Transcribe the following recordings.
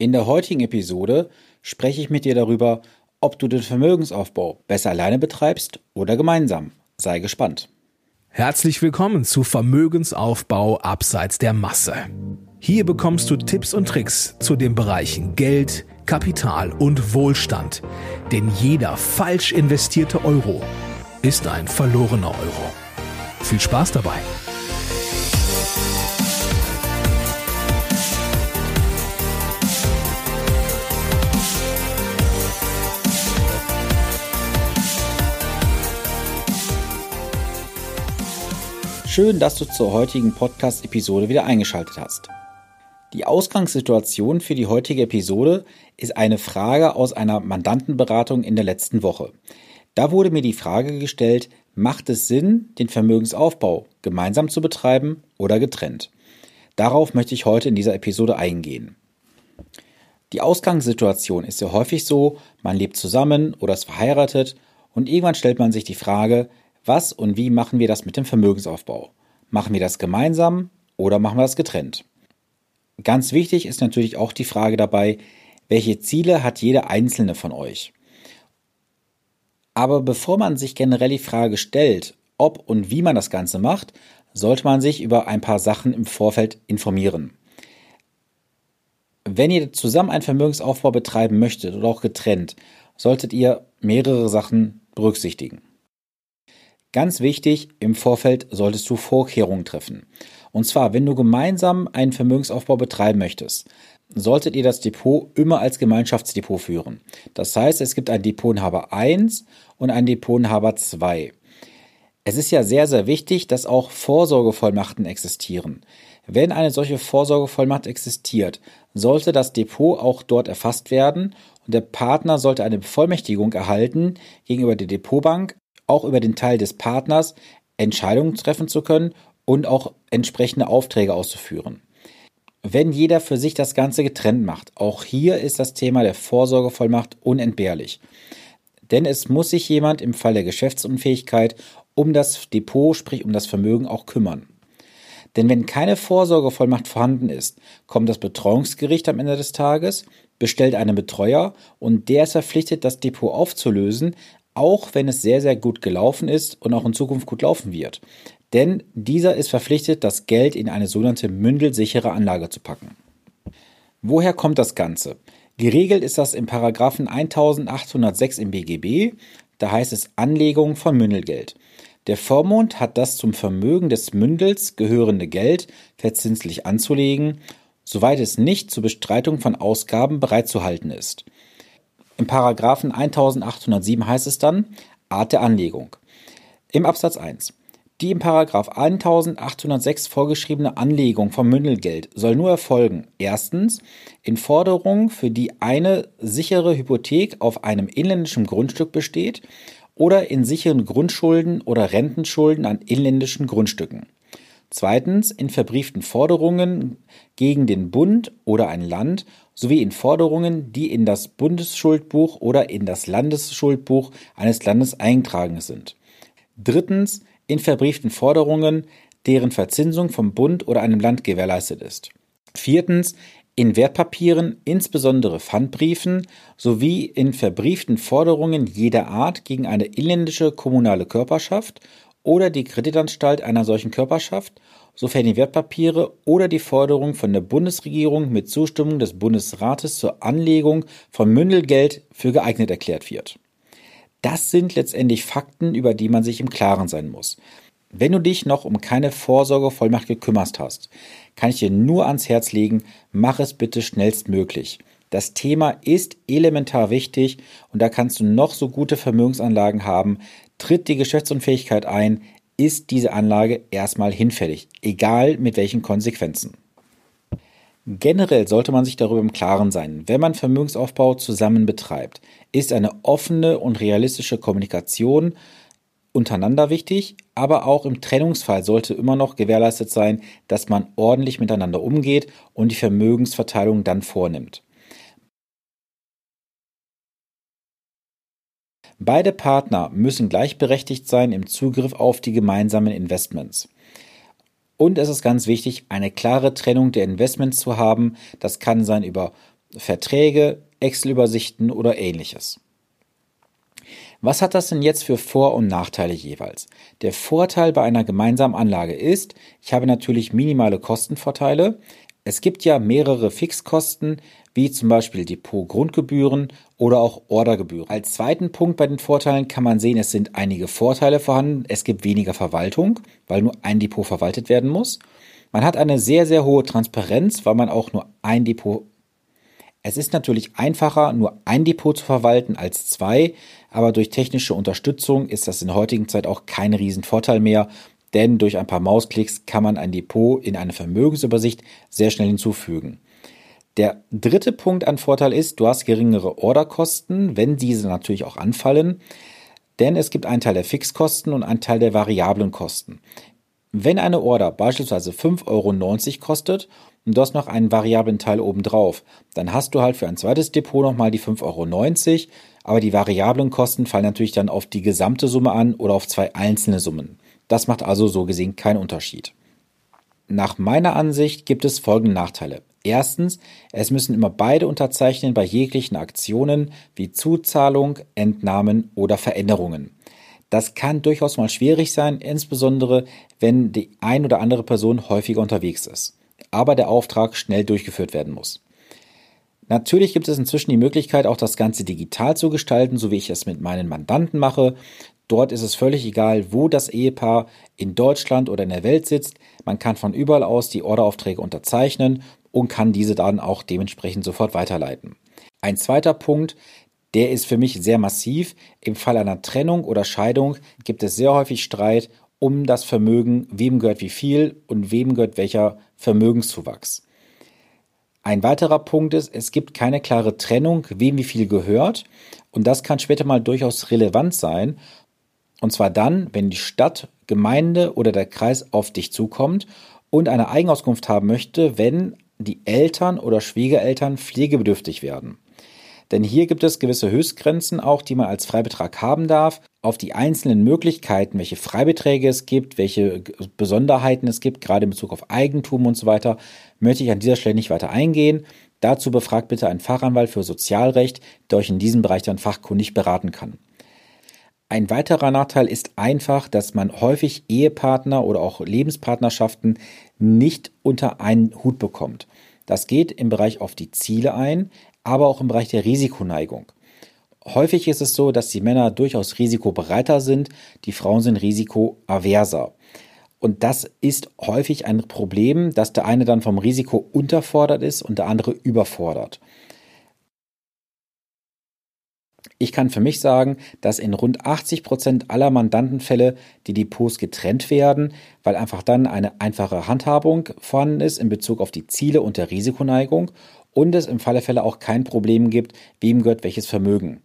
In der heutigen Episode spreche ich mit dir darüber, ob du den Vermögensaufbau besser alleine betreibst oder gemeinsam. Sei gespannt. Herzlich willkommen zu Vermögensaufbau abseits der Masse. Hier bekommst du Tipps und Tricks zu den Bereichen Geld, Kapital und Wohlstand. Denn jeder falsch investierte Euro ist ein verlorener Euro. Viel Spaß dabei! Schön, dass du zur heutigen Podcast-Episode wieder eingeschaltet hast. Die Ausgangssituation für die heutige Episode ist eine Frage aus einer Mandantenberatung in der letzten Woche. Da wurde mir die Frage gestellt, macht es Sinn, den Vermögensaufbau gemeinsam zu betreiben oder getrennt? Darauf möchte ich heute in dieser Episode eingehen. Die Ausgangssituation ist ja häufig so, man lebt zusammen oder ist verheiratet und irgendwann stellt man sich die Frage, was und wie machen wir das mit dem Vermögensaufbau? Machen wir das gemeinsam oder machen wir das getrennt? Ganz wichtig ist natürlich auch die Frage dabei, welche Ziele hat jeder einzelne von euch? Aber bevor man sich generell die Frage stellt, ob und wie man das Ganze macht, sollte man sich über ein paar Sachen im Vorfeld informieren. Wenn ihr zusammen einen Vermögensaufbau betreiben möchtet oder auch getrennt, solltet ihr mehrere Sachen berücksichtigen. Ganz wichtig, im Vorfeld solltest du Vorkehrungen treffen. Und zwar, wenn du gemeinsam einen Vermögensaufbau betreiben möchtest, solltet ihr das Depot immer als Gemeinschaftsdepot führen. Das heißt, es gibt ein Depotinhaber 1 und ein Depotinhaber 2. Es ist ja sehr, sehr wichtig, dass auch Vorsorgevollmachten existieren. Wenn eine solche Vorsorgevollmacht existiert, sollte das Depot auch dort erfasst werden und der Partner sollte eine Bevollmächtigung erhalten, gegenüber der Depotbank auch über den Teil des Partners Entscheidungen treffen zu können und auch entsprechende Aufträge auszuführen. Wenn jeder für sich das Ganze getrennt macht, auch hier ist das Thema der Vorsorgevollmacht unentbehrlich. Denn es muss sich jemand im Fall der Geschäftsunfähigkeit um das Depot, sprich um das Vermögen auch kümmern. Denn wenn keine Vorsorgevollmacht vorhanden ist, kommt das Betreuungsgericht am Ende des Tages, bestellt einen Betreuer und der ist verpflichtet, das Depot aufzulösen, auch wenn es sehr, sehr gut gelaufen ist und auch in Zukunft gut laufen wird. Denn dieser ist verpflichtet, das Geld in eine sogenannte mündelsichere Anlage zu packen. Woher kommt das Ganze? Geregelt ist das im Paragraphen 1806 im BGB, da heißt es Anlegung von Mündelgeld. Der Vormund hat das zum Vermögen des Mündels gehörende Geld verzinslich anzulegen, soweit es nicht zur Bestreitung von Ausgaben bereitzuhalten ist. Im Paragraphen 1807 heißt es dann Art der Anlegung. Im Absatz 1. Die im Paragraph 1806 vorgeschriebene Anlegung vom Mündelgeld soll nur erfolgen. Erstens in Forderungen, für die eine sichere Hypothek auf einem inländischen Grundstück besteht oder in sicheren Grundschulden oder Rentenschulden an inländischen Grundstücken. Zweitens in verbrieften Forderungen gegen den Bund oder ein Land sowie in Forderungen, die in das Bundesschuldbuch oder in das Landesschuldbuch eines Landes eingetragen sind. Drittens in verbrieften Forderungen, deren Verzinsung vom Bund oder einem Land gewährleistet ist. Viertens in Wertpapieren, insbesondere Pfandbriefen, sowie in verbrieften Forderungen jeder Art gegen eine inländische kommunale Körperschaft oder die Kreditanstalt einer solchen Körperschaft, sofern die Wertpapiere oder die Forderung von der Bundesregierung mit Zustimmung des Bundesrates zur Anlegung von Mündelgeld für geeignet erklärt wird. Das sind letztendlich Fakten, über die man sich im Klaren sein muss. Wenn du dich noch um keine Vorsorgevollmacht gekümmert hast, kann ich dir nur ans Herz legen, mach es bitte schnellstmöglich. Das Thema ist elementar wichtig und da kannst du noch so gute Vermögensanlagen haben. Tritt die Geschäftsunfähigkeit ein, ist diese Anlage erstmal hinfällig, egal mit welchen Konsequenzen. Generell sollte man sich darüber im Klaren sein, wenn man Vermögensaufbau zusammen betreibt, ist eine offene und realistische Kommunikation untereinander wichtig, aber auch im Trennungsfall sollte immer noch gewährleistet sein, dass man ordentlich miteinander umgeht und die Vermögensverteilung dann vornimmt. Beide Partner müssen gleichberechtigt sein im Zugriff auf die gemeinsamen Investments. Und es ist ganz wichtig, eine klare Trennung der Investments zu haben. Das kann sein über Verträge, Excel-Übersichten oder ähnliches. Was hat das denn jetzt für Vor- und Nachteile jeweils? Der Vorteil bei einer gemeinsamen Anlage ist, ich habe natürlich minimale Kostenvorteile. Es gibt ja mehrere Fixkosten, wie zum Beispiel Depot-Grundgebühren oder auch Ordergebühren. Als zweiten Punkt bei den Vorteilen kann man sehen, es sind einige Vorteile vorhanden. Es gibt weniger Verwaltung, weil nur ein Depot verwaltet werden muss. Man hat eine sehr, sehr hohe Transparenz, weil man auch nur ein Depot es ist natürlich einfacher, nur ein Depot zu verwalten als zwei, aber durch technische Unterstützung ist das in der heutigen Zeit auch kein Riesenvorteil mehr, denn durch ein paar Mausklicks kann man ein Depot in eine Vermögensübersicht sehr schnell hinzufügen. Der dritte Punkt an Vorteil ist, du hast geringere Orderkosten, wenn diese natürlich auch anfallen, denn es gibt einen Teil der Fixkosten und einen Teil der variablen Kosten. Wenn eine Order beispielsweise 5,90 Euro kostet und du hast noch einen variablen Teil obendrauf, dann hast du halt für ein zweites Depot nochmal die 5,90 Euro, aber die variablen Kosten fallen natürlich dann auf die gesamte Summe an oder auf zwei einzelne Summen. Das macht also so gesehen keinen Unterschied. Nach meiner Ansicht gibt es folgende Nachteile. Erstens, es müssen immer beide unterzeichnen bei jeglichen Aktionen wie Zuzahlung, Entnahmen oder Veränderungen. Das kann durchaus mal schwierig sein, insbesondere wenn die ein oder andere Person häufiger unterwegs ist, aber der Auftrag schnell durchgeführt werden muss. Natürlich gibt es inzwischen die Möglichkeit, auch das Ganze digital zu gestalten, so wie ich es mit meinen Mandanten mache. Dort ist es völlig egal, wo das Ehepaar in Deutschland oder in der Welt sitzt. Man kann von überall aus die Orderaufträge unterzeichnen und kann diese dann auch dementsprechend sofort weiterleiten. Ein zweiter Punkt, der ist für mich sehr massiv. Im Fall einer Trennung oder Scheidung gibt es sehr häufig Streit um das Vermögen, wem gehört wie viel und wem gehört welcher Vermögenszuwachs. Ein weiterer Punkt ist, es gibt keine klare Trennung, wem wie viel gehört. Und das kann später mal durchaus relevant sein. Und zwar dann, wenn die Stadt, Gemeinde oder der Kreis auf dich zukommt und eine Eigenauskunft haben möchte, wenn die Eltern oder Schwiegereltern pflegebedürftig werden. Denn hier gibt es gewisse Höchstgrenzen auch, die man als Freibetrag haben darf. Auf die einzelnen Möglichkeiten, welche Freibeträge es gibt, welche Besonderheiten es gibt, gerade in Bezug auf Eigentum und so weiter, möchte ich an dieser Stelle nicht weiter eingehen. Dazu befragt bitte einen Fachanwalt für Sozialrecht, der euch in diesem Bereich dann fachkundig beraten kann. Ein weiterer Nachteil ist einfach, dass man häufig Ehepartner oder auch Lebenspartnerschaften nicht unter einen Hut bekommt. Das geht im Bereich auf die Ziele ein, aber auch im Bereich der Risikoneigung. Häufig ist es so, dass die Männer durchaus risikobereiter sind, die Frauen sind risikoaverser. Und das ist häufig ein Problem, dass der eine dann vom Risiko unterfordert ist und der andere überfordert. Ich kann für mich sagen, dass in rund 80 Prozent aller Mandantenfälle die Depots getrennt werden, weil einfach dann eine einfache Handhabung vorhanden ist in Bezug auf die Ziele und der Risikoneigung und es im Falle Fälle auch kein Problem gibt, wem gehört welches Vermögen.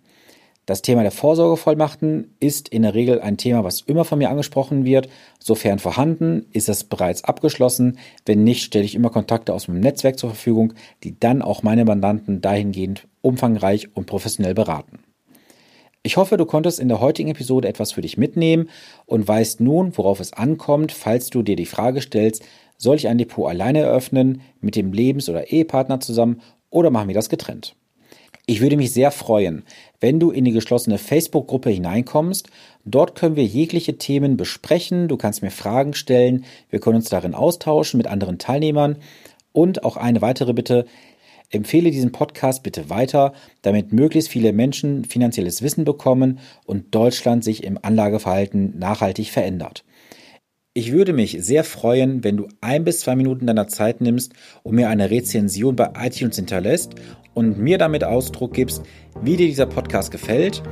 Das Thema der Vorsorgevollmachten ist in der Regel ein Thema, was immer von mir angesprochen wird. Sofern vorhanden, ist es bereits abgeschlossen. Wenn nicht, stelle ich immer Kontakte aus meinem Netzwerk zur Verfügung, die dann auch meine Mandanten dahingehend umfangreich und professionell beraten. Ich hoffe, du konntest in der heutigen Episode etwas für dich mitnehmen und weißt nun, worauf es ankommt, falls du dir die Frage stellst, soll ich ein Depot alleine eröffnen, mit dem Lebens- oder Ehepartner zusammen oder machen wir das getrennt? Ich würde mich sehr freuen, wenn du in die geschlossene Facebook-Gruppe hineinkommst. Dort können wir jegliche Themen besprechen. Du kannst mir Fragen stellen. Wir können uns darin austauschen mit anderen Teilnehmern. Und auch eine weitere Bitte. Empfehle diesen Podcast bitte weiter, damit möglichst viele Menschen finanzielles Wissen bekommen und Deutschland sich im Anlageverhalten nachhaltig verändert. Ich würde mich sehr freuen, wenn du ein bis zwei Minuten deiner Zeit nimmst und mir eine Rezension bei iTunes hinterlässt und mir damit Ausdruck gibst, wie dir dieser Podcast gefällt.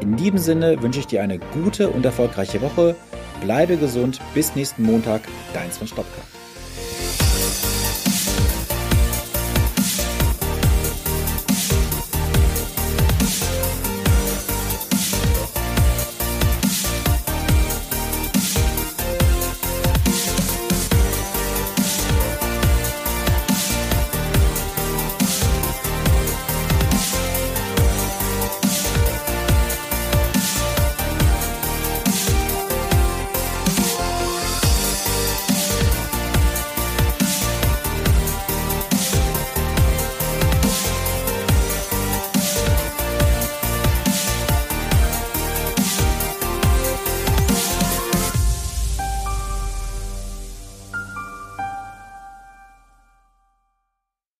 In diesem Sinne wünsche ich dir eine gute und erfolgreiche Woche. Bleibe gesund. Bis nächsten Montag. Dein Sven Stopka.